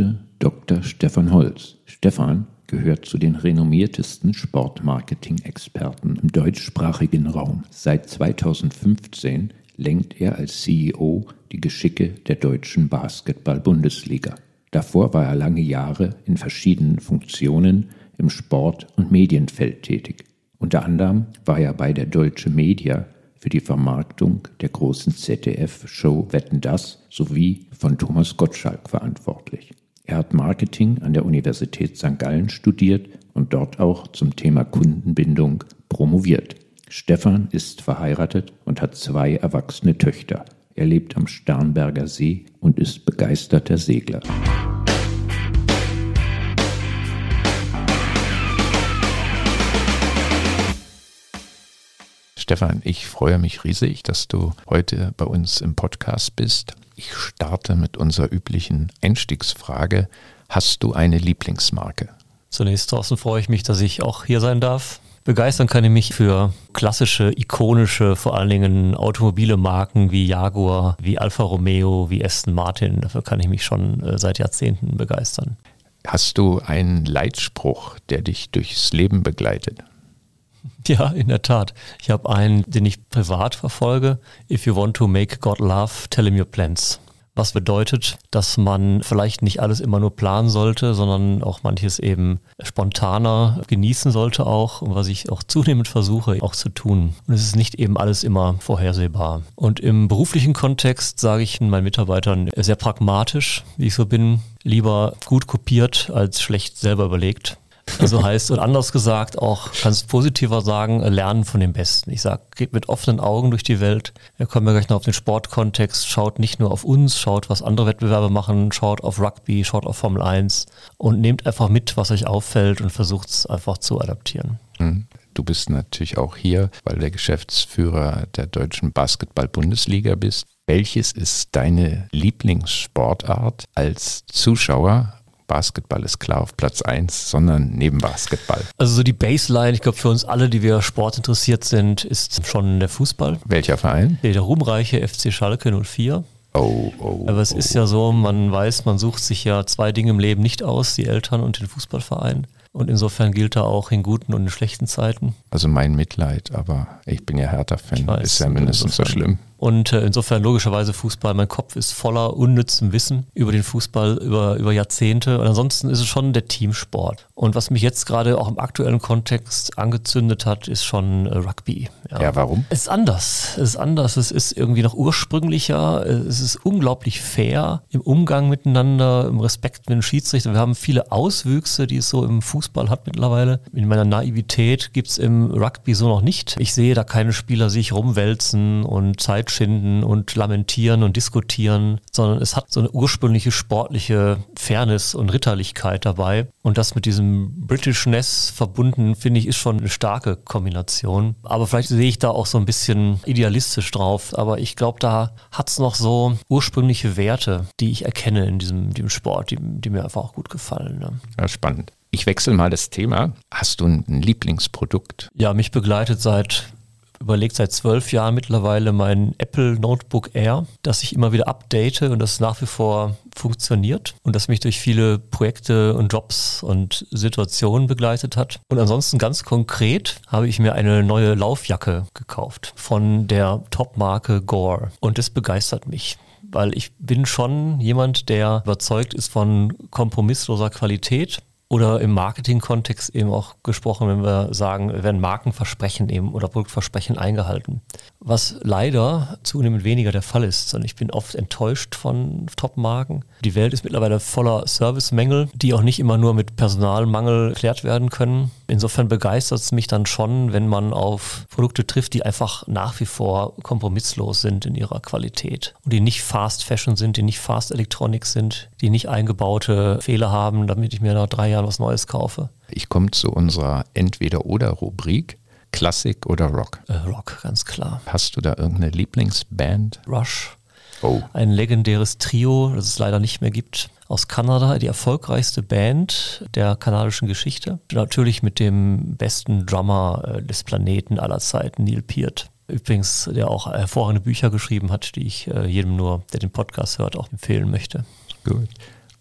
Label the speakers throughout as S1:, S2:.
S1: Heute Dr. Stefan Holz. Stefan gehört zu den renommiertesten Sportmarketing-Experten im deutschsprachigen Raum. Seit 2015 lenkt er als CEO die Geschicke der deutschen Basketball-Bundesliga. Davor war er lange Jahre in verschiedenen Funktionen im Sport- und Medienfeld tätig. Unter anderem war er bei der Deutsche Media für die Vermarktung der großen ZDF-Show Wetten das sowie von Thomas Gottschalk verantwortlich. Er hat Marketing an der Universität St. Gallen studiert und dort auch zum Thema Kundenbindung promoviert. Stefan ist verheiratet und hat zwei erwachsene Töchter. Er lebt am Starnberger See und ist begeisterter Segler.
S2: Stefan, ich freue mich riesig, dass du heute bei uns im Podcast bist. Ich starte mit unserer üblichen Einstiegsfrage. Hast du eine Lieblingsmarke?
S3: Zunächst, Thorsten, freue ich mich, dass ich auch hier sein darf. Begeistern kann ich mich für klassische, ikonische, vor allen Dingen automobile Marken wie Jaguar, wie Alfa Romeo, wie Aston Martin. Dafür kann ich mich schon äh, seit Jahrzehnten begeistern.
S2: Hast du einen Leitspruch, der dich durchs Leben begleitet?
S3: Ja, in der Tat. Ich habe einen, den ich privat verfolge. If you want to make God laugh, tell him your plans. Was bedeutet, dass man vielleicht nicht alles immer nur planen sollte, sondern auch manches eben spontaner genießen sollte auch und was ich auch zunehmend versuche auch zu tun. Und es ist nicht eben alles immer vorhersehbar. Und im beruflichen Kontext sage ich meinen Mitarbeitern sehr pragmatisch, wie ich so bin, lieber gut kopiert als schlecht selber überlegt. Also heißt, und anders gesagt, auch kannst positiver sagen, lernen von dem Besten. Ich sage, geht mit offenen Augen durch die Welt. Wir kommen ja gleich noch auf den Sportkontext. Schaut nicht nur auf uns, schaut, was andere Wettbewerbe machen, schaut auf Rugby, schaut auf Formel 1 und nehmt einfach mit, was euch auffällt und versucht es einfach zu adaptieren.
S2: Mhm. Du bist natürlich auch hier, weil der Geschäftsführer der deutschen Basketball-Bundesliga bist. Welches ist deine Lieblingssportart als Zuschauer Basketball ist klar auf Platz 1, sondern neben Basketball.
S3: Also so die Baseline, ich glaube für uns alle, die wir Sport interessiert sind, ist schon der Fußball.
S2: Welcher Verein?
S3: Der, ruhmreiche FC Schalke 04.
S2: Oh, oh,
S3: Aber es
S2: oh.
S3: ist ja so, man weiß, man sucht sich ja zwei Dinge im Leben nicht aus, die Eltern und den Fußballverein. Und insofern gilt er auch in guten und in schlechten Zeiten.
S2: Also mein Mitleid, aber ich bin ja Hertha-Fan, ist ja mindestens so schlimm.
S3: Und äh, insofern logischerweise Fußball, mein Kopf ist voller unnützem Wissen über den Fußball über, über Jahrzehnte. Und ansonsten ist es schon der Teamsport. Und was mich jetzt gerade auch im aktuellen Kontext angezündet hat, ist schon äh, Rugby.
S2: Ja. ja, warum?
S3: Es ist anders. Es ist anders. Es ist irgendwie noch ursprünglicher. Es ist unglaublich fair im Umgang miteinander, im Respekt mit den Schiedsrichtern. Wir haben viele Auswüchse, die es so im Fußball hat mittlerweile. In meiner Naivität gibt es im Rugby so noch nicht. Ich sehe da keine Spieler sich rumwälzen und Zeit schinden und lamentieren und diskutieren, sondern es hat so eine ursprüngliche sportliche Fairness und Ritterlichkeit dabei. Und das mit diesem Britishness verbunden, finde ich, ist schon eine starke Kombination. Aber vielleicht sehe ich da auch so ein bisschen idealistisch drauf. Aber ich glaube, da hat es noch so ursprüngliche Werte, die ich erkenne in diesem, diesem Sport, die, die mir einfach auch gut gefallen. Ne?
S2: Ja, spannend. Ich wechsle mal das Thema. Hast du ein Lieblingsprodukt?
S3: Ja, mich begleitet seit überlegt seit zwölf Jahren mittlerweile mein Apple Notebook Air, das ich immer wieder update und das nach wie vor funktioniert und das mich durch viele Projekte und Jobs und Situationen begleitet hat. Und ansonsten ganz konkret habe ich mir eine neue Laufjacke gekauft von der Top-Marke Gore und das begeistert mich weil ich bin schon jemand, der überzeugt ist von kompromissloser Qualität oder im Marketing-Kontext eben auch gesprochen, wenn wir sagen, werden Markenversprechen eben oder Produktversprechen eingehalten. Was leider zunehmend weniger der Fall ist. Und ich bin oft enttäuscht von Top-Marken. Die Welt ist mittlerweile voller Servicemängel, die auch nicht immer nur mit Personalmangel erklärt werden können. Insofern begeistert es mich dann schon, wenn man auf Produkte trifft, die einfach nach wie vor kompromisslos sind in ihrer Qualität und die nicht Fast Fashion sind, die nicht Fast Electronic sind, die nicht eingebaute Fehler haben, damit ich mir nach drei Jahren Jahren was Neues kaufe.
S2: Ich komme zu unserer Entweder-Oder-Rubrik. Klassik oder Rock?
S3: Äh, Rock, ganz klar.
S2: Hast du da irgendeine Lieblingsband?
S3: Rush. Oh. Ein legendäres Trio, das es leider nicht mehr gibt, aus Kanada, die erfolgreichste Band der kanadischen Geschichte. Natürlich mit dem besten Drummer äh, des Planeten aller Zeiten, Neil Peart. Übrigens, der auch hervorragende Bücher geschrieben hat, die ich äh, jedem nur, der den Podcast hört, auch empfehlen möchte.
S2: Gut.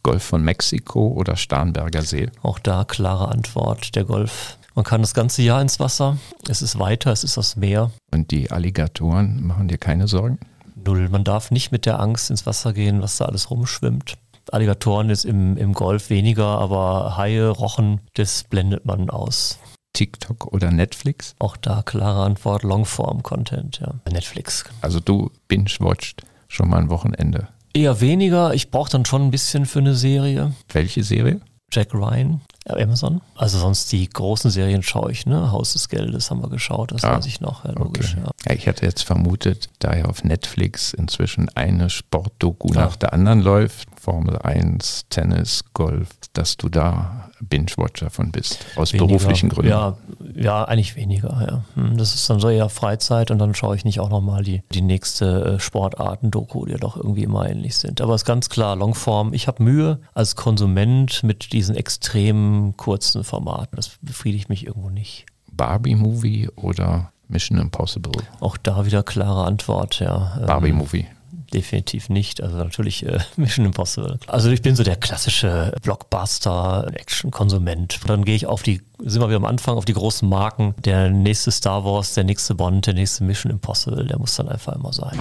S2: Golf von Mexiko oder Starnberger See?
S3: Auch da klare Antwort, der Golf. Man kann das ganze Jahr ins Wasser. Es ist weiter, es ist das Meer.
S2: Und die Alligatoren machen dir keine Sorgen?
S3: Null. Man darf nicht mit der Angst ins Wasser gehen, was da alles rumschwimmt. Alligatoren ist im, im Golf weniger, aber Haie, Rochen, das blendet man aus.
S2: TikTok oder Netflix?
S3: Auch da klare Antwort, Longform-Content, ja. Netflix.
S2: Also du binge-watcht schon mal ein Wochenende.
S3: Eher weniger. Ich brauche dann schon ein bisschen für eine Serie.
S2: Welche Serie?
S3: Jack Ryan, Amazon. Also sonst die großen Serien schaue ich, ne? Haus des Geldes haben wir geschaut, das ah, weiß ich noch, ja, logisch.
S2: Okay. Ja. ich hatte jetzt vermutet, da ja auf Netflix inzwischen eine Sportdoku ja. nach der anderen läuft, Formel 1, Tennis, Golf, dass du da Binge-Watcher von bist, aus weniger, beruflichen Gründen.
S3: Ja, ja, eigentlich weniger, ja. Hm, das ist dann so eher Freizeit und dann schaue ich nicht auch nochmal die, die nächste äh, Sportarten-Doku, die ja doch irgendwie immer ähnlich sind. Aber es ist ganz klar, Longform. Ich habe Mühe als Konsument mit diesen extrem kurzen Formaten. Das befriedigt mich irgendwo nicht.
S2: Barbie-Movie oder Mission Impossible?
S3: Auch da wieder klare Antwort, ja.
S2: Barbie-Movie
S3: definitiv nicht. Also natürlich äh, Mission Impossible. Also ich bin so der klassische Blockbuster-Action-Konsument. Dann gehe ich auf die, sind wir wieder am Anfang, auf die großen Marken. Der nächste Star Wars, der nächste Bond, der nächste Mission Impossible, der muss dann einfach immer sein.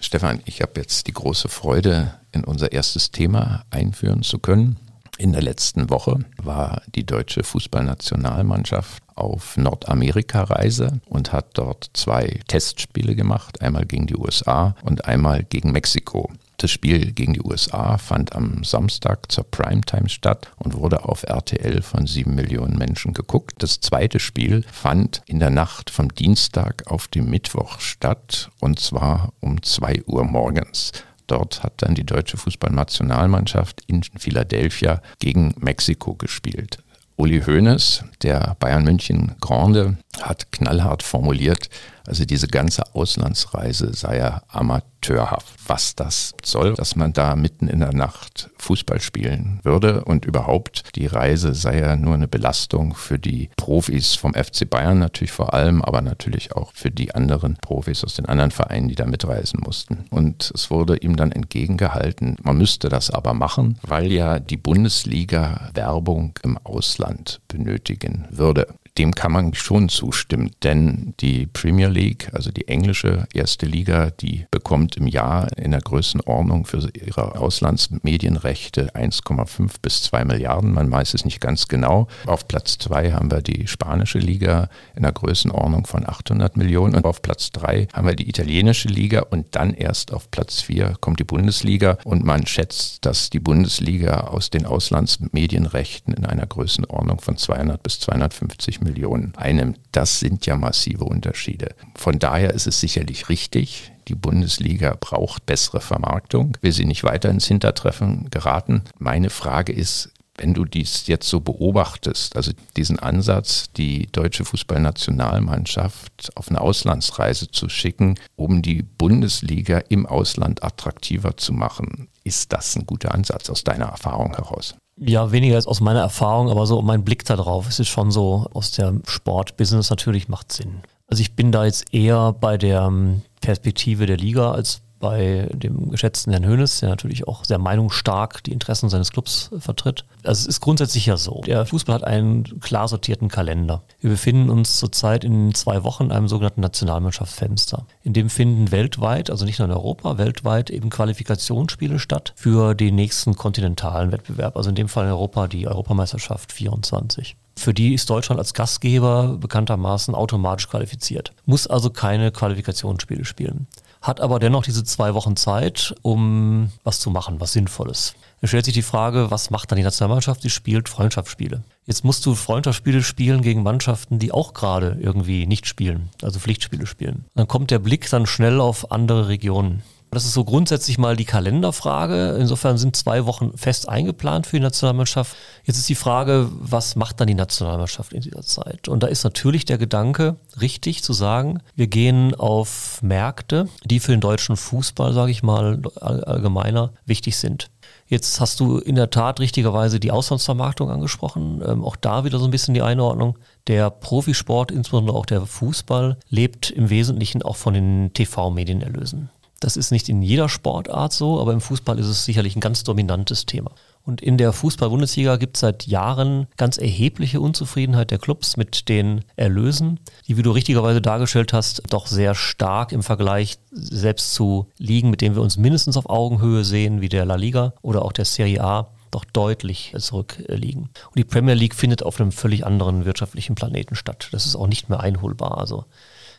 S2: Stefan, ich habe jetzt die große Freude, in unser erstes Thema einführen zu können. In der letzten Woche war die deutsche Fußballnationalmannschaft auf Nordamerika-Reise und hat dort zwei Testspiele gemacht, einmal gegen die USA und einmal gegen Mexiko. Das Spiel gegen die USA fand am Samstag zur Primetime statt und wurde auf RTL von sieben Millionen Menschen geguckt. Das zweite Spiel fand in der Nacht vom Dienstag auf den Mittwoch statt und zwar um zwei Uhr morgens. Dort hat dann die deutsche Fußballnationalmannschaft in Philadelphia gegen Mexiko gespielt. Uli Hoeneß, der Bayern München Grande, hat knallhart formuliert, also diese ganze Auslandsreise sei ja amateurhaft. Was das soll, dass man da mitten in der Nacht Fußball spielen würde und überhaupt die Reise sei ja nur eine Belastung für die Profis vom FC Bayern natürlich vor allem, aber natürlich auch für die anderen Profis aus den anderen Vereinen, die da mitreisen mussten. Und es wurde ihm dann entgegengehalten, man müsste das aber machen, weil ja die Bundesliga Werbung im Ausland benötigen würde dem kann man schon zustimmen, denn die Premier League, also die englische erste Liga, die bekommt im Jahr in der Größenordnung für ihre Auslandsmedienrechte 1,5 bis 2 Milliarden. Man weiß es nicht ganz genau. Auf Platz 2 haben wir die spanische Liga in der Größenordnung von 800 Millionen und auf Platz 3 haben wir die italienische Liga und dann erst auf Platz 4 kommt die Bundesliga und man schätzt, dass die Bundesliga aus den Auslandsmedienrechten in einer Größenordnung von 200 bis 250 Millionen Millionen einnimmt. Das sind ja massive Unterschiede. Von daher ist es sicherlich richtig, die Bundesliga braucht bessere Vermarktung, will sie nicht weiter ins Hintertreffen geraten. Meine Frage ist, wenn du dies jetzt so beobachtest, also diesen Ansatz, die deutsche Fußballnationalmannschaft auf eine Auslandsreise zu schicken, um die Bundesliga im Ausland attraktiver zu machen, ist das ein guter Ansatz aus deiner Erfahrung heraus?
S3: Ja, weniger als aus meiner Erfahrung, aber so mein Blick darauf. Es ist schon so, aus der Sportbusiness natürlich macht Sinn. Also ich bin da jetzt eher bei der ähm, Perspektive der Liga als bei dem geschätzten Herrn Hönes, der natürlich auch sehr meinungsstark die Interessen seines Clubs vertritt. Also es ist grundsätzlich ja so. Der Fußball hat einen klar sortierten Kalender. Wir befinden uns zurzeit in zwei Wochen in einem sogenannten Nationalmannschaftsfenster. In dem finden weltweit, also nicht nur in Europa, weltweit eben Qualifikationsspiele statt für den nächsten kontinentalen Wettbewerb. Also in dem Fall in Europa die Europameisterschaft 24. Für die ist Deutschland als Gastgeber bekanntermaßen automatisch qualifiziert, muss also keine Qualifikationsspiele spielen hat aber dennoch diese zwei Wochen Zeit, um was zu machen, was Sinnvolles. Es stellt sich die Frage, was macht dann die Nationalmannschaft? Sie spielt Freundschaftsspiele. Jetzt musst du Freundschaftsspiele spielen gegen Mannschaften, die auch gerade irgendwie nicht spielen, also Pflichtspiele spielen. Dann kommt der Blick dann schnell auf andere Regionen. Das ist so grundsätzlich mal die Kalenderfrage. Insofern sind zwei Wochen fest eingeplant für die Nationalmannschaft. Jetzt ist die Frage, was macht dann die Nationalmannschaft in dieser Zeit? Und da ist natürlich der Gedanke richtig zu sagen, wir gehen auf Märkte, die für den deutschen Fußball, sage ich mal, allgemeiner wichtig sind. Jetzt hast du in der Tat richtigerweise die Auslandsvermarktung angesprochen. Ähm, auch da wieder so ein bisschen die Einordnung. Der Profisport, insbesondere auch der Fußball, lebt im Wesentlichen auch von den TV-Medienerlösen. Das ist nicht in jeder Sportart so, aber im Fußball ist es sicherlich ein ganz dominantes Thema. Und in der Fußball-Bundesliga gibt es seit Jahren ganz erhebliche Unzufriedenheit der Clubs mit den Erlösen, die, wie du richtigerweise dargestellt hast, doch sehr stark im Vergleich selbst zu Ligen, mit denen wir uns mindestens auf Augenhöhe sehen, wie der La Liga oder auch der Serie A, doch deutlich zurückliegen. Und die Premier League findet auf einem völlig anderen wirtschaftlichen Planeten statt. Das ist auch nicht mehr einholbar. Also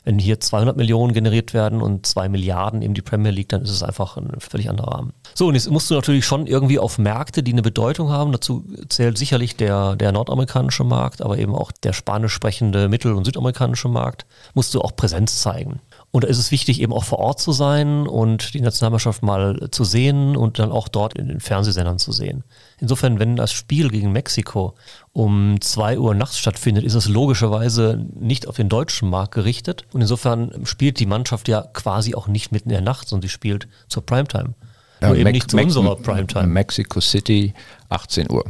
S3: wenn hier 200 Millionen generiert werden und 2 Milliarden in die Premier League, dann ist es einfach ein völlig anderer Rahmen. So, und jetzt musst du natürlich schon irgendwie auf Märkte, die eine Bedeutung haben. Dazu zählt sicherlich der, der nordamerikanische Markt, aber eben auch der spanisch sprechende mittel- und südamerikanische Markt, musst du auch Präsenz zeigen. Und da ist es wichtig, eben auch vor Ort zu sein und die Nationalmannschaft mal zu sehen und dann auch dort in den Fernsehsendern zu sehen. Insofern, wenn das Spiel gegen Mexiko um zwei Uhr nachts stattfindet, ist es logischerweise nicht auf den deutschen Markt gerichtet. Und insofern spielt die Mannschaft ja quasi auch nicht mitten in der Nacht, sondern sie spielt zur Primetime.
S2: Ja, Nur eben nicht zu unserer Primetime. Mexico City, 18 Uhr.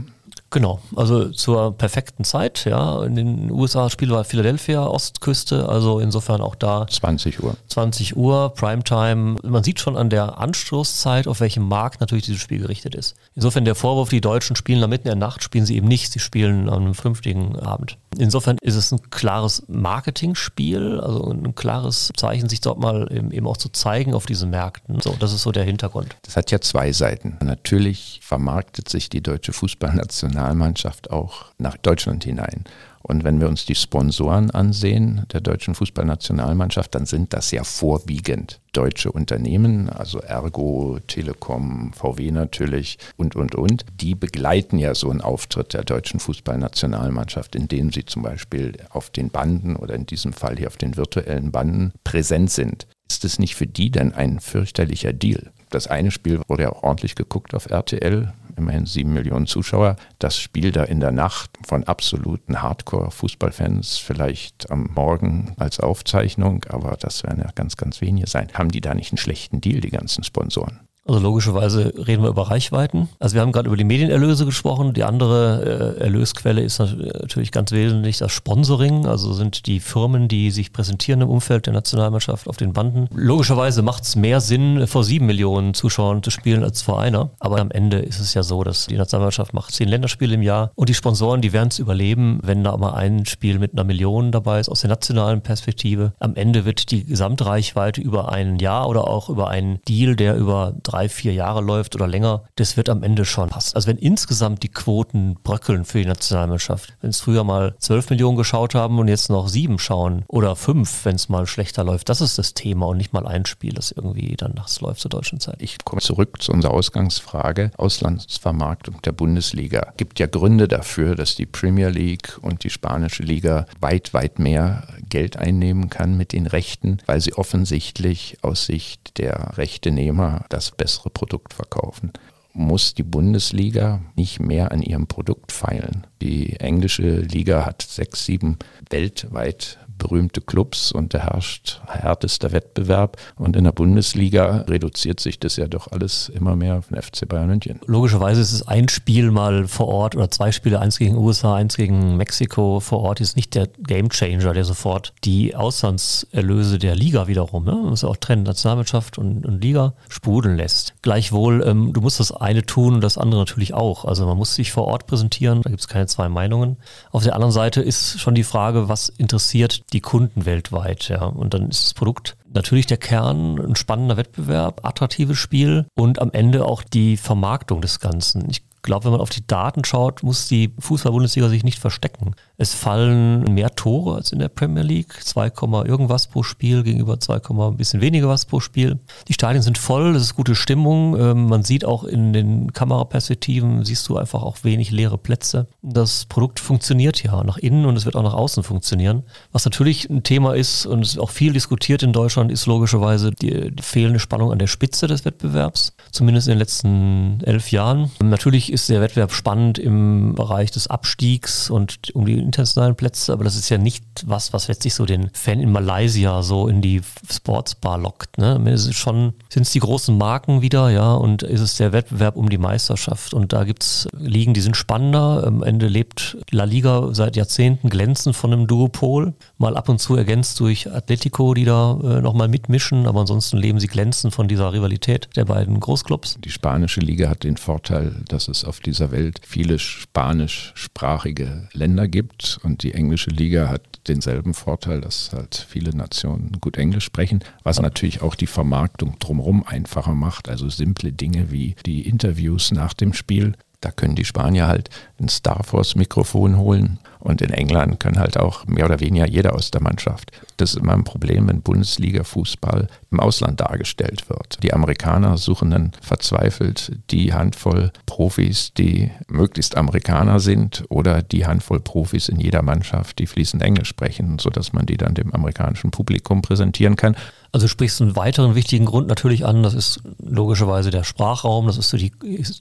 S3: Genau, also zur perfekten Zeit, ja. In den USA Spiel war Philadelphia, Ostküste, also insofern auch da.
S2: 20 Uhr.
S3: 20 Uhr, Primetime. Man sieht schon an der Anstoßzeit, auf welchem Markt natürlich dieses Spiel gerichtet ist. Insofern der Vorwurf, die Deutschen spielen da mitten in der Nacht, spielen sie eben nicht, sie spielen an einem fünftigen Abend. Insofern ist es ein klares Marketingspiel, also ein klares Zeichen, sich dort mal eben auch zu zeigen auf diesen Märkten. So, das ist so der Hintergrund.
S2: Das hat ja zwei Seiten. Natürlich vermarktet sich die deutsche Fußballnation Nationalmannschaft auch nach Deutschland hinein. Und wenn wir uns die Sponsoren ansehen der deutschen Fußballnationalmannschaft, dann sind das ja vorwiegend deutsche Unternehmen, also Ergo, Telekom, VW natürlich und, und, und. Die begleiten ja so einen Auftritt der deutschen Fußballnationalmannschaft, indem sie zum Beispiel auf den Banden oder in diesem Fall hier auf den virtuellen Banden präsent sind. Ist es nicht für die denn ein fürchterlicher Deal? Das eine Spiel wurde ja auch ordentlich geguckt auf RTL, immerhin sieben Millionen Zuschauer. Das Spiel da in der Nacht von absoluten Hardcore-Fußballfans, vielleicht am Morgen als Aufzeichnung, aber das werden ja ganz, ganz wenige sein. Haben die da nicht einen schlechten Deal, die ganzen Sponsoren?
S3: Also logischerweise reden wir über Reichweiten. Also wir haben gerade über die Medienerlöse gesprochen. Die andere äh, Erlösquelle ist natürlich ganz wesentlich das Sponsoring. Also sind die Firmen, die sich präsentieren im Umfeld der Nationalmannschaft auf den Banden. Logischerweise macht es mehr Sinn, vor sieben Millionen Zuschauern zu spielen als vor einer. Aber am Ende ist es ja so, dass die Nationalmannschaft macht zehn Länderspiele im Jahr und die Sponsoren, die werden es überleben, wenn da mal ein Spiel mit einer Million dabei ist aus der nationalen Perspektive. Am Ende wird die Gesamtreichweite über ein Jahr oder auch über einen Deal, der über drei drei, vier Jahre läuft oder länger, das wird am Ende schon passen. Also wenn insgesamt die Quoten bröckeln für die Nationalmannschaft, wenn es früher mal zwölf Millionen geschaut haben und jetzt noch sieben schauen oder fünf, wenn es mal schlechter läuft, das ist das Thema und nicht mal ein Spiel, das irgendwie dann nachts läuft zur deutschen Zeit.
S2: Ich komme zurück zu unserer Ausgangsfrage. Auslandsvermarktung der Bundesliga. Gibt ja Gründe dafür, dass die Premier League und die spanische Liga weit, weit mehr Geld einnehmen kann mit den Rechten, weil sie offensichtlich aus Sicht der Rechtenehmer das bessere Produkt verkaufen muss die Bundesliga nicht mehr an ihrem Produkt feilen. Die englische Liga hat sechs, sieben weltweit berühmte Clubs und da herrscht härtester Wettbewerb. Und in der Bundesliga reduziert sich das ja doch alles immer mehr auf den FC Bayern München.
S3: Logischerweise ist es ein Spiel mal vor Ort oder zwei Spiele, eins gegen USA, eins gegen Mexiko vor Ort, ist nicht der Gamechanger, der sofort die Auslandserlöse der Liga wiederum, ne? man muss auch trennen, Nationalmannschaft und, und Liga, sprudeln lässt. Gleichwohl, ähm, du musst das eine tun und das andere natürlich auch. Also man muss sich vor Ort präsentieren, da gibt es keine zwei Meinungen. Auf der anderen Seite ist schon die Frage, was interessiert die Kunden weltweit. Ja. Und dann ist das Produkt natürlich der Kern, ein spannender Wettbewerb, attraktives Spiel und am Ende auch die Vermarktung des Ganzen. Ich glaube, wenn man auf die Daten schaut, muss die Fußball-Bundesliga sich nicht verstecken. Es fallen mehr Tore als in der Premier League, 2, irgendwas pro Spiel gegenüber 2, ein bisschen weniger was pro Spiel. Die Stadien sind voll, es ist gute Stimmung. Ähm, man sieht auch in den Kameraperspektiven, siehst du einfach auch wenig leere Plätze. Das Produkt funktioniert ja nach innen und es wird auch nach außen funktionieren. Was natürlich ein Thema ist und auch viel diskutiert in Deutschland, ist logischerweise die, die fehlende Spannung an der Spitze des Wettbewerbs, zumindest in den letzten elf Jahren. Natürlich ist der Wettbewerb spannend im Bereich des Abstiegs und um die internationalen Plätze, aber das ist ja nicht was, was letztlich so den Fan in Malaysia so in die Sportsbar lockt. Ne? Es schon, sind es die großen Marken wieder, ja, und ist es der Wettbewerb um die Meisterschaft. Und da gibt es Ligen, die sind spannender. Am Ende lebt La Liga seit Jahrzehnten glänzend von einem Duopol, mal ab und zu ergänzt durch Atletico, die da äh, nochmal mitmischen, aber ansonsten leben sie glänzend von dieser Rivalität der beiden Großclubs.
S2: Die spanische Liga hat den Vorteil, dass es auf dieser Welt viele spanischsprachige Länder gibt und die englische Liga hat denselben Vorteil, dass halt viele Nationen gut Englisch sprechen, was natürlich auch die Vermarktung drumherum einfacher macht. Also simple Dinge wie die Interviews nach dem Spiel. Da können die Spanier halt ein Starforce-Mikrofon holen und in England können halt auch mehr oder weniger jeder aus der Mannschaft. Das ist immer ein Problem, wenn Bundesliga-Fußball im Ausland dargestellt wird. Die Amerikaner suchen dann verzweifelt die Handvoll Profis, die möglichst Amerikaner sind oder die Handvoll Profis in jeder Mannschaft, die fließend Englisch sprechen, sodass man die dann dem amerikanischen Publikum präsentieren kann.
S3: Also sprichst du einen weiteren wichtigen Grund natürlich an, das ist logischerweise der Sprachraum, das ist so die,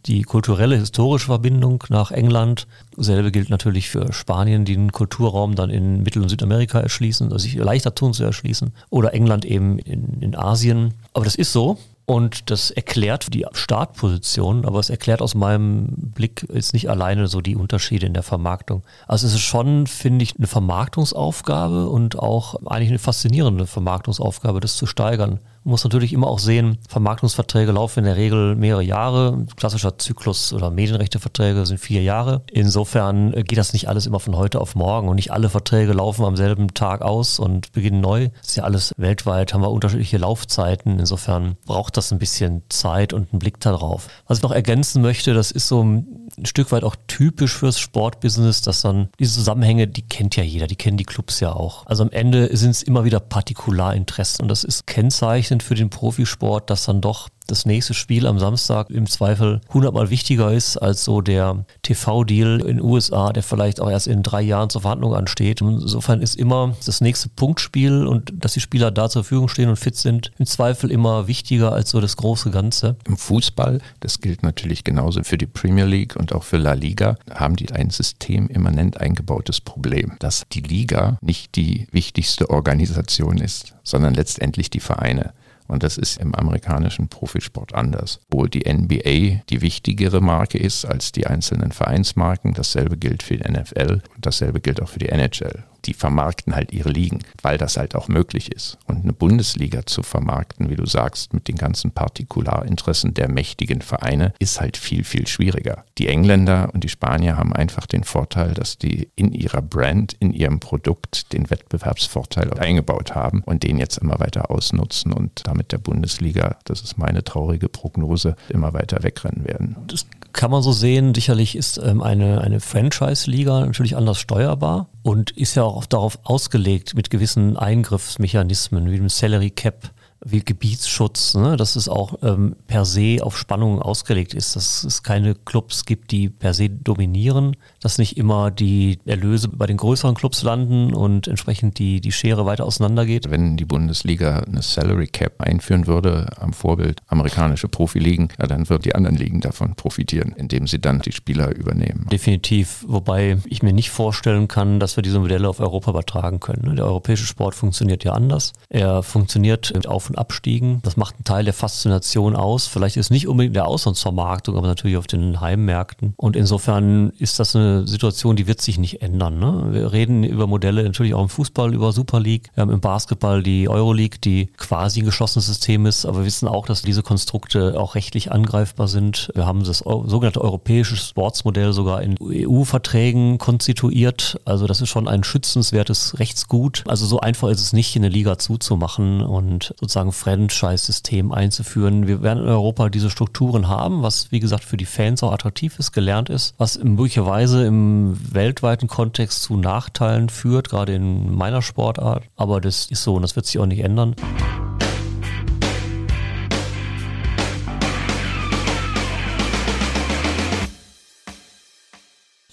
S3: die kulturelle, historische Verbindung nach England. Dasselbe gilt natürlich für Spanien, die den Kulturraum dann in Mittel- und Südamerika erschließen, also sich leichter tun zu erschließen. Oder England eben in, in Asien. Aber das ist so. Und das erklärt die Startposition, aber es erklärt aus meinem Blick jetzt nicht alleine so die Unterschiede in der Vermarktung. Also es ist schon, finde ich, eine Vermarktungsaufgabe und auch eigentlich eine faszinierende Vermarktungsaufgabe, das zu steigern. Muss natürlich immer auch sehen, Vermarktungsverträge laufen in der Regel mehrere Jahre. Klassischer Zyklus oder Medienrechteverträge sind vier Jahre. Insofern geht das nicht alles immer von heute auf morgen und nicht alle Verträge laufen am selben Tag aus und beginnen neu. Das ist ja alles weltweit, haben wir unterschiedliche Laufzeiten. Insofern braucht das ein bisschen Zeit und einen Blick darauf. Was ich noch ergänzen möchte, das ist so ein Stück weit auch typisch fürs Sportbusiness, dass dann diese Zusammenhänge, die kennt ja jeder, die kennen die Clubs ja auch. Also am Ende sind es immer wieder Partikularinteressen und das ist Kennzeichen sind für den Profisport, dass dann doch das nächste Spiel am Samstag im Zweifel hundertmal wichtiger ist als so der TV-Deal in den USA, der vielleicht auch erst in drei Jahren zur Verhandlung ansteht. Insofern ist immer das nächste Punktspiel und dass die Spieler da zur Verfügung stehen und fit sind, im Zweifel immer wichtiger als so das große Ganze.
S2: Im Fußball, das gilt natürlich genauso für die Premier League und auch für La Liga, haben die ein systemimmanent eingebautes Problem, dass die Liga nicht die wichtigste Organisation ist, sondern letztendlich die Vereine. Und das ist im amerikanischen Profisport anders. Wo die NBA die wichtigere Marke ist als die einzelnen Vereinsmarken, dasselbe gilt für die NFL und dasselbe gilt auch für die NHL die vermarkten halt ihre Ligen, weil das halt auch möglich ist. Und eine Bundesliga zu vermarkten, wie du sagst, mit den ganzen Partikularinteressen der mächtigen Vereine, ist halt viel, viel schwieriger. Die Engländer und die Spanier haben einfach den Vorteil, dass die in ihrer Brand, in ihrem Produkt den Wettbewerbsvorteil eingebaut haben und den jetzt immer weiter ausnutzen und damit der Bundesliga, das ist meine traurige Prognose, immer weiter wegrennen werden.
S3: Das kann man so sehen. Sicherlich ist ähm, eine, eine Franchise-Liga natürlich anders steuerbar und ist ja auch darauf ausgelegt mit gewissen Eingriffsmechanismen wie dem Salary Cap wie Gebietsschutz, ne? dass es auch ähm, per se auf Spannungen ausgelegt ist, dass es keine Clubs gibt, die per se dominieren, dass nicht immer die Erlöse bei den größeren Clubs landen und entsprechend die, die Schere weiter auseinandergeht.
S2: Wenn die Bundesliga eine Salary Cap einführen würde, am Vorbild amerikanische Profiligen, ja, dann würden die anderen Ligen davon profitieren, indem sie dann die Spieler übernehmen.
S3: Definitiv, wobei ich mir nicht vorstellen kann, dass wir diese Modelle auf Europa übertragen können. Ne? Der europäische Sport funktioniert ja anders. Er funktioniert mit Auf- und Abstiegen. Das macht einen Teil der Faszination aus. Vielleicht ist nicht unbedingt der Auslandsvermarktung, aber natürlich auf den Heimmärkten. Und insofern ist das eine Situation, die wird sich nicht ändern. Ne? Wir reden über Modelle natürlich auch im Fußball, über Super League. Wir haben im Basketball die Euroleague, die quasi ein geschlossenes System ist, aber wir wissen auch, dass diese Konstrukte auch rechtlich angreifbar sind. Wir haben das sogenannte europäische Sportsmodell sogar in EU-Verträgen konstituiert. Also das ist schon ein schützenswertes Rechtsgut. Also so einfach ist es nicht, eine Liga zuzumachen und sozusagen Franchise-System einzuführen. Wir werden in Europa diese Strukturen haben, was wie gesagt für die Fans auch attraktiv ist, gelernt ist, was möglicherweise im weltweiten Kontext zu Nachteilen führt, gerade in meiner Sportart. Aber das ist so und das wird sich auch nicht ändern.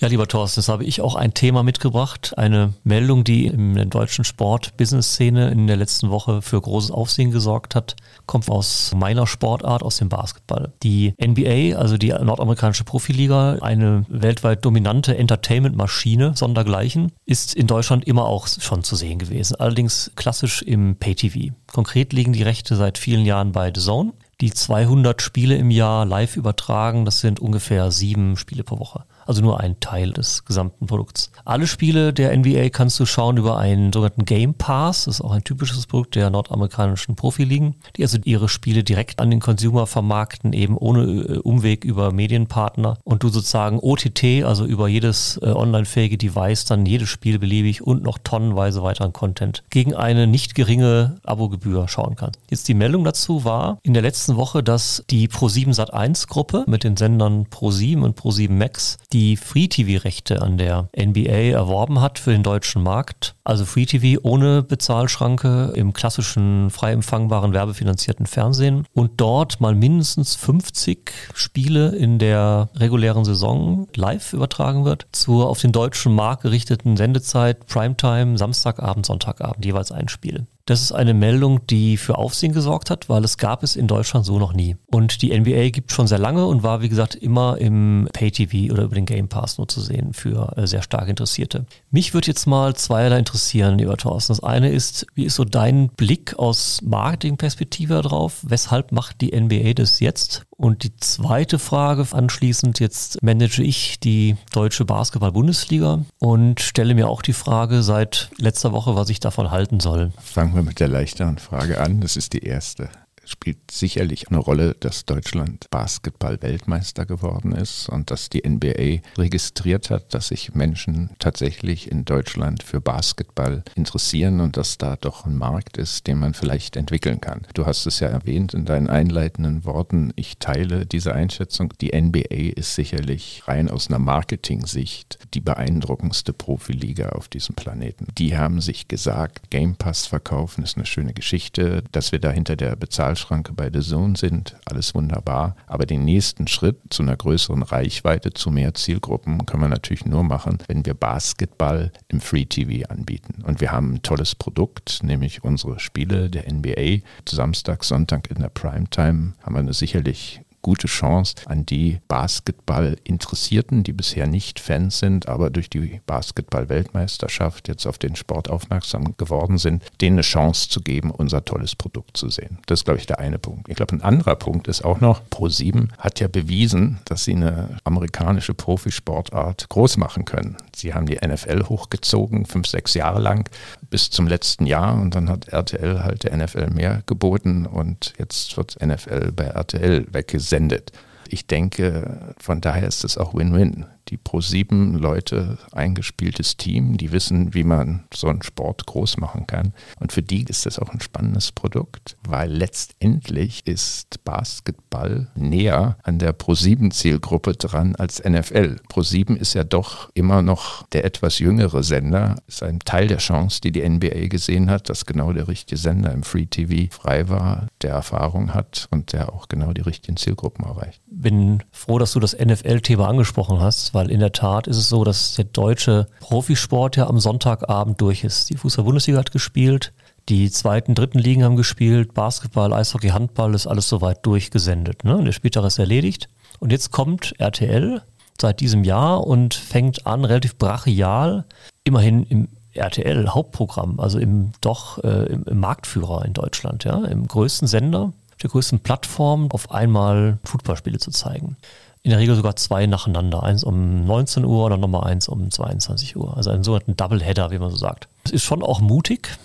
S3: Ja, lieber Thorsten, das habe ich auch ein Thema mitgebracht. Eine Meldung, die in der deutschen Sport-Business-Szene in der letzten Woche für großes Aufsehen gesorgt hat, kommt aus meiner Sportart, aus dem Basketball. Die NBA, also die nordamerikanische Profiliga, eine weltweit dominante Entertainment-Maschine, sondergleichen, ist in Deutschland immer auch schon zu sehen gewesen. Allerdings klassisch im Pay-TV. Konkret liegen die Rechte seit vielen Jahren bei The Zone die 200 Spiele im Jahr live übertragen. Das sind ungefähr sieben Spiele pro Woche also nur ein Teil des gesamten Produkts. Alle Spiele der NBA kannst du schauen über einen sogenannten Game Pass. Das ist auch ein typisches Produkt der nordamerikanischen Profiligen, die also ihre Spiele direkt an den Consumer vermarkten, eben ohne äh, Umweg über Medienpartner und du sozusagen OTT, also über jedes äh, online-fähige Device, dann jedes Spiel beliebig und noch tonnenweise weiteren Content gegen eine nicht geringe Abogebühr schauen kannst. Jetzt die Meldung dazu war in der letzten Woche, dass die Pro7 Sat1 Gruppe mit den Sendern Pro7 und Pro7 Max die Free-TV-Rechte an der NBA erworben hat für den deutschen Markt. Also Free-TV ohne Bezahlschranke im klassischen frei empfangbaren werbefinanzierten Fernsehen und dort mal mindestens 50 Spiele in der regulären Saison live übertragen wird zur auf den deutschen Markt gerichteten Sendezeit Primetime Samstagabend, Sonntagabend jeweils ein Spiel. Das ist eine Meldung, die für Aufsehen gesorgt hat, weil es gab es in Deutschland so noch nie. Und die NBA gibt schon sehr lange und war, wie gesagt, immer im Pay-TV oder über den Game Pass nur zu sehen für äh, sehr stark Interessierte. Mich würde jetzt mal zweierlei interessieren, lieber Thorsten. Das eine ist, wie ist so dein Blick aus Marketingperspektive drauf? Weshalb macht die NBA das jetzt? Und die zweite Frage anschließend, jetzt manage ich die deutsche Basketball-Bundesliga und stelle mir auch die Frage seit letzter Woche, was ich davon halten soll.
S2: Fangen wir mit der leichteren Frage an. Das ist die erste spielt sicherlich eine Rolle, dass Deutschland Basketball-Weltmeister geworden ist und dass die NBA registriert hat, dass sich Menschen tatsächlich in Deutschland für Basketball interessieren und dass da doch ein Markt ist, den man vielleicht entwickeln kann. Du hast es ja erwähnt in deinen einleitenden Worten. Ich teile diese Einschätzung. Die NBA ist sicherlich rein aus einer Marketing-Sicht die beeindruckendste Profiliga auf diesem Planeten. Die haben sich gesagt, Game Pass verkaufen ist eine schöne Geschichte, dass wir da hinter der Bezahlung Bezahlschranke bei The Zone sind, alles wunderbar. Aber den nächsten Schritt zu einer größeren Reichweite, zu mehr Zielgruppen, können wir natürlich nur machen, wenn wir Basketball im Free TV anbieten. Und wir haben ein tolles Produkt, nämlich unsere Spiele der NBA. Samstag, Sonntag in der Primetime haben wir eine sicherlich gute Chance an die Basketball-Interessierten, die bisher nicht Fans sind, aber durch die Basketball-Weltmeisterschaft jetzt auf den Sport aufmerksam geworden sind, denen eine Chance zu geben, unser tolles Produkt zu sehen. Das ist, glaube ich, der eine Punkt. Ich glaube, ein anderer Punkt ist auch noch, Pro7 hat ja bewiesen, dass sie eine amerikanische Profisportart groß machen können. Sie haben die NFL hochgezogen, fünf, sechs Jahre lang, bis zum letzten Jahr und dann hat RTL halt der NFL mehr geboten und jetzt wird NFL bei RTL weggesendet. Ich denke, von daher ist es auch Win-Win die Pro7 Leute eingespieltes Team, die wissen, wie man so einen Sport groß machen kann. Und für die ist das auch ein spannendes Produkt, weil letztendlich ist Basketball näher an der Pro7 Zielgruppe dran als NFL. Pro7 ist ja doch immer noch der etwas jüngere Sender, ist ein Teil der Chance, die die NBA gesehen hat, dass genau der richtige Sender im Free TV frei war, der Erfahrung hat und der auch genau die richtigen Zielgruppen erreicht.
S3: Bin froh, dass du das NFL-Thema angesprochen hast weil in der Tat ist es so, dass der deutsche Profisport ja am Sonntagabend durch ist. Die Fußball-Bundesliga hat gespielt, die zweiten, dritten Ligen haben gespielt, Basketball, Eishockey, Handball ist alles soweit durchgesendet. Ne? Der Spieltag ist erledigt. Und jetzt kommt RTL seit diesem Jahr und fängt an, relativ brachial, immerhin im RTL-Hauptprogramm, also im doch äh, im, im, Marktführer in Deutschland, ja, im größten Sender, der größten Plattform, auf einmal Fußballspiele zu zeigen in der Regel sogar zwei nacheinander. Eins um 19 Uhr und dann nochmal eins um 22 Uhr. Also einen sogenannten Doubleheader, wie man so sagt. Es ist schon auch mutig,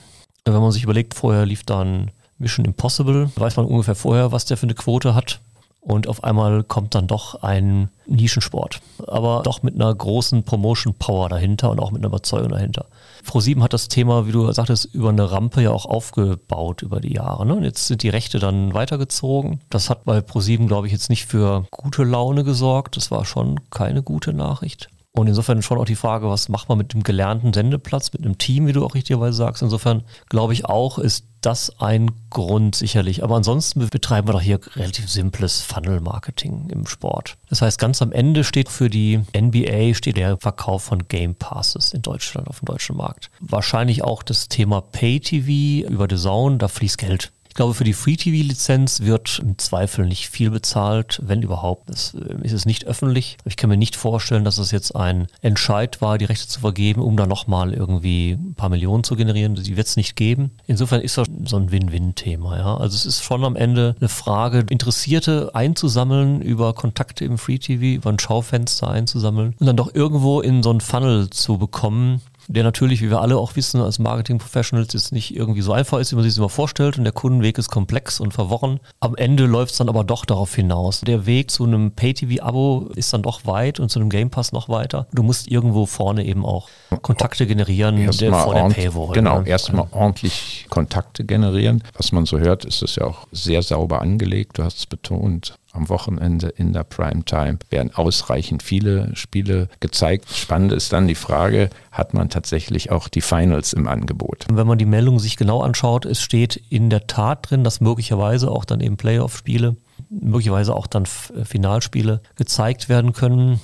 S3: wenn man sich überlegt, vorher lief dann Mission Impossible. Weiß man ungefähr vorher, was der für eine Quote hat. Und auf einmal kommt dann doch ein Nischensport. Aber doch mit einer großen Promotion Power dahinter und auch mit einer Überzeugung dahinter. Pro7 hat das Thema, wie du sagtest, über eine Rampe ja auch aufgebaut über die Jahre. Ne? Und jetzt sind die Rechte dann weitergezogen. Das hat bei Pro7, glaube ich, jetzt nicht für gute Laune gesorgt. Das war schon keine gute Nachricht. Und insofern schon auch die Frage, was macht man mit dem gelernten Sendeplatz, mit einem Team, wie du auch richtigerweise sagst. Insofern glaube ich auch, ist das ein Grund sicherlich. Aber ansonsten betreiben wir doch hier relativ simples Funnel-Marketing im Sport. Das heißt, ganz am Ende steht für die NBA steht der Verkauf von Game Passes in Deutschland auf dem deutschen Markt. Wahrscheinlich auch das Thema Pay TV über The Zone, da fließt Geld glaube, für die Free-TV-Lizenz wird im Zweifel nicht viel bezahlt, wenn überhaupt. Das äh, ist es nicht öffentlich. Ich kann mir nicht vorstellen, dass es jetzt ein Entscheid war, die Rechte zu vergeben, um da nochmal irgendwie ein paar Millionen zu generieren. Die wird es nicht geben. Insofern ist das so ein Win-Win-Thema. Ja? Also es ist schon am Ende eine Frage, Interessierte einzusammeln über Kontakte im Free-TV, über ein Schaufenster einzusammeln und dann doch irgendwo in so ein Funnel zu bekommen, der natürlich, wie wir alle auch wissen, als Marketing-Professionals jetzt nicht irgendwie so einfach ist, wie man sich das immer vorstellt. Und der Kundenweg ist komplex und verworren. Am Ende läuft es dann aber doch darauf hinaus. Der Weg zu einem Pay-TV-Abo ist dann doch weit und zu einem Game Pass noch weiter. Du musst irgendwo vorne eben auch Kontakte generieren
S2: erst der, vor der Paywall. Genau, ne? erstmal ordentlich Kontakte generieren. Was man so hört, ist es ja auch sehr sauber angelegt. Du hast es betont am Wochenende in der Primetime werden ausreichend viele Spiele gezeigt. Spannend ist dann die Frage, hat man tatsächlich auch die Finals im Angebot?
S3: Wenn man die Meldung sich genau anschaut, es steht in der Tat drin, dass möglicherweise auch dann eben Playoff-Spiele, möglicherweise auch dann Finalspiele gezeigt werden können.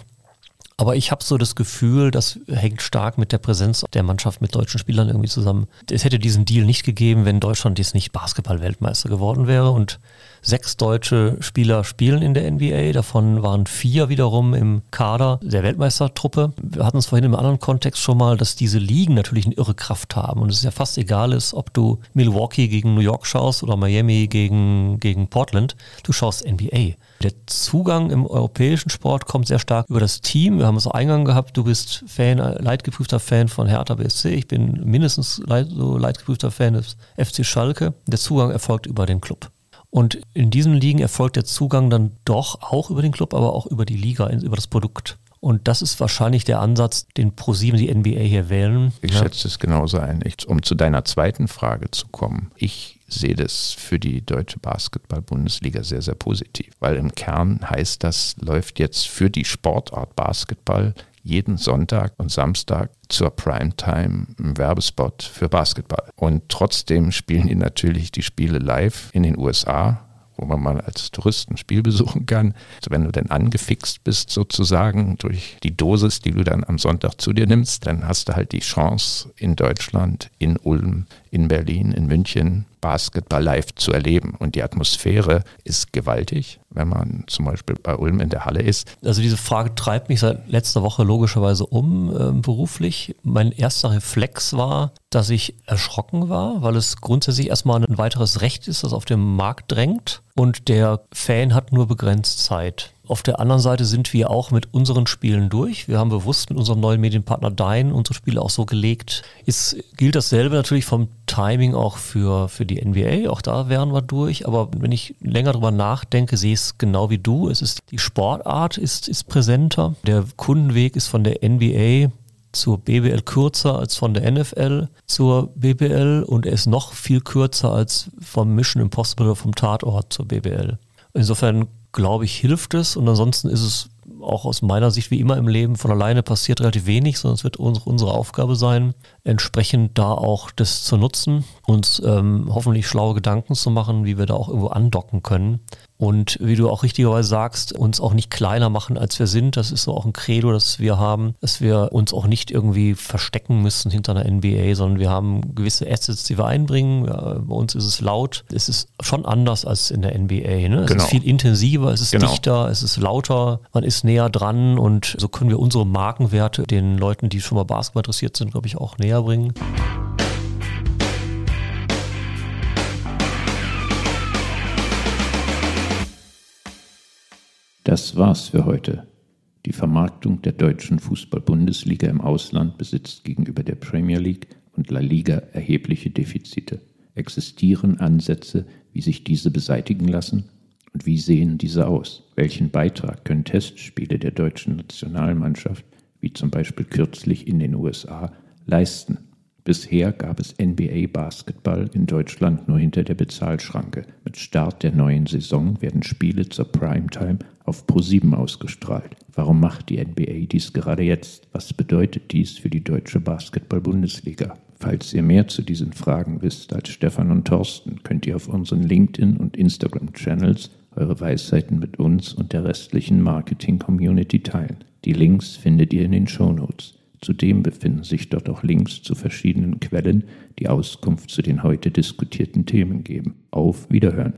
S3: Aber ich habe so das Gefühl, das hängt stark mit der Präsenz der Mannschaft mit deutschen Spielern irgendwie zusammen. Es hätte diesen Deal nicht gegeben, wenn Deutschland jetzt nicht Basketball-Weltmeister geworden wäre. Und Sechs deutsche Spieler spielen in der NBA, davon waren vier wiederum im Kader der Weltmeistertruppe. Wir hatten es vorhin im anderen Kontext schon mal, dass diese Ligen natürlich eine irre Kraft haben und es ist ja fast egal ist, ob du Milwaukee gegen New York schaust oder Miami gegen, gegen Portland, du schaust NBA. Der Zugang im europäischen Sport kommt sehr stark über das Team. Wir haben es eingang gehabt, du bist Fan, leidgeprüfter Fan von Hertha BSC. Ich bin mindestens so leidgeprüfter Fan des FC Schalke. Der Zugang erfolgt über den Club. Und in diesen Ligen erfolgt der Zugang dann doch auch über den Club, aber auch über die Liga, über das Produkt. Und das ist wahrscheinlich der Ansatz, den ProSieben die NBA hier wählen.
S2: Ich ja. schätze es genauso ein. Um zu deiner zweiten Frage zu kommen. Ich sehe das für die deutsche Basketball-Bundesliga sehr, sehr positiv, weil im Kern heißt das, läuft jetzt für die Sportart Basketball jeden Sonntag und Samstag zur Primetime einen Werbespot für Basketball. Und trotzdem spielen die natürlich die Spiele live in den USA wo man mal als Tourist ein Spiel besuchen kann. Also wenn du dann angefixt bist sozusagen durch die Dosis, die du dann am Sonntag zu dir nimmst, dann hast du halt die Chance in Deutschland, in Ulm, in Berlin, in München Basketball live zu erleben. Und die Atmosphäre ist gewaltig, wenn man zum Beispiel bei Ulm in der Halle ist.
S3: Also diese Frage treibt mich seit letzter Woche logischerweise um äh, beruflich. Mein erster Reflex war, dass ich erschrocken war, weil es grundsätzlich erstmal ein weiteres Recht ist, das auf dem Markt drängt. Und der Fan hat nur begrenzt Zeit. Auf der anderen Seite sind wir auch mit unseren Spielen durch. Wir haben bewusst mit unserem neuen Medienpartner Dyn unsere Spiele auch so gelegt. Es gilt dasselbe natürlich vom Timing auch für, für die NBA. Auch da wären wir durch. Aber wenn ich länger drüber nachdenke, sehe ich es genau wie du. Es ist, die Sportart ist, ist präsenter. Der Kundenweg ist von der NBA zur BBL kürzer als von der NFL zur BBL und er ist noch viel kürzer als vom Mission Impossible oder vom Tatort zur BBL. Insofern glaube ich, hilft es. Und ansonsten ist es auch aus meiner Sicht wie immer im Leben von alleine passiert relativ wenig, sondern es wird unsere Aufgabe sein, entsprechend da auch das zu nutzen, uns ähm, hoffentlich schlaue Gedanken zu machen, wie wir da auch irgendwo andocken können und wie du auch richtigerweise sagst, uns auch nicht kleiner machen, als wir sind. Das ist so auch ein Credo, das wir haben, dass wir uns auch nicht irgendwie verstecken müssen hinter einer NBA, sondern wir haben gewisse Assets, die wir einbringen. Ja, bei uns ist es laut. Es ist schon anders als in der NBA. Ne? Es genau. ist viel intensiver, es ist genau. dichter, es ist lauter, man ist näher dran und so können wir unsere Markenwerte den Leuten, die schon mal Basketball interessiert sind, glaube ich, auch näher bringen.
S1: Das war's für heute. Die Vermarktung der deutschen Fußball-Bundesliga im Ausland besitzt gegenüber der Premier League und La Liga erhebliche Defizite. Existieren Ansätze, wie sich diese beseitigen lassen? Und wie sehen diese aus? Welchen Beitrag können Testspiele der deutschen Nationalmannschaft, wie zum Beispiel kürzlich in den USA, leisten? Bisher gab es NBA-Basketball in Deutschland nur hinter der Bezahlschranke. Mit Start der neuen Saison werden Spiele zur Primetime auf ProSieben ausgestrahlt.
S2: Warum macht die NBA dies gerade jetzt? Was bedeutet dies für die deutsche Basketball-Bundesliga? Falls ihr mehr zu diesen Fragen wisst als Stefan und Thorsten, könnt ihr auf unseren LinkedIn- und Instagram-Channels eure Weisheiten mit uns und der restlichen Marketing-Community teilen. Die Links findet ihr in den Shownotes. Zudem befinden sich dort auch Links zu verschiedenen Quellen, die Auskunft zu den heute diskutierten Themen geben. Auf Wiederhören!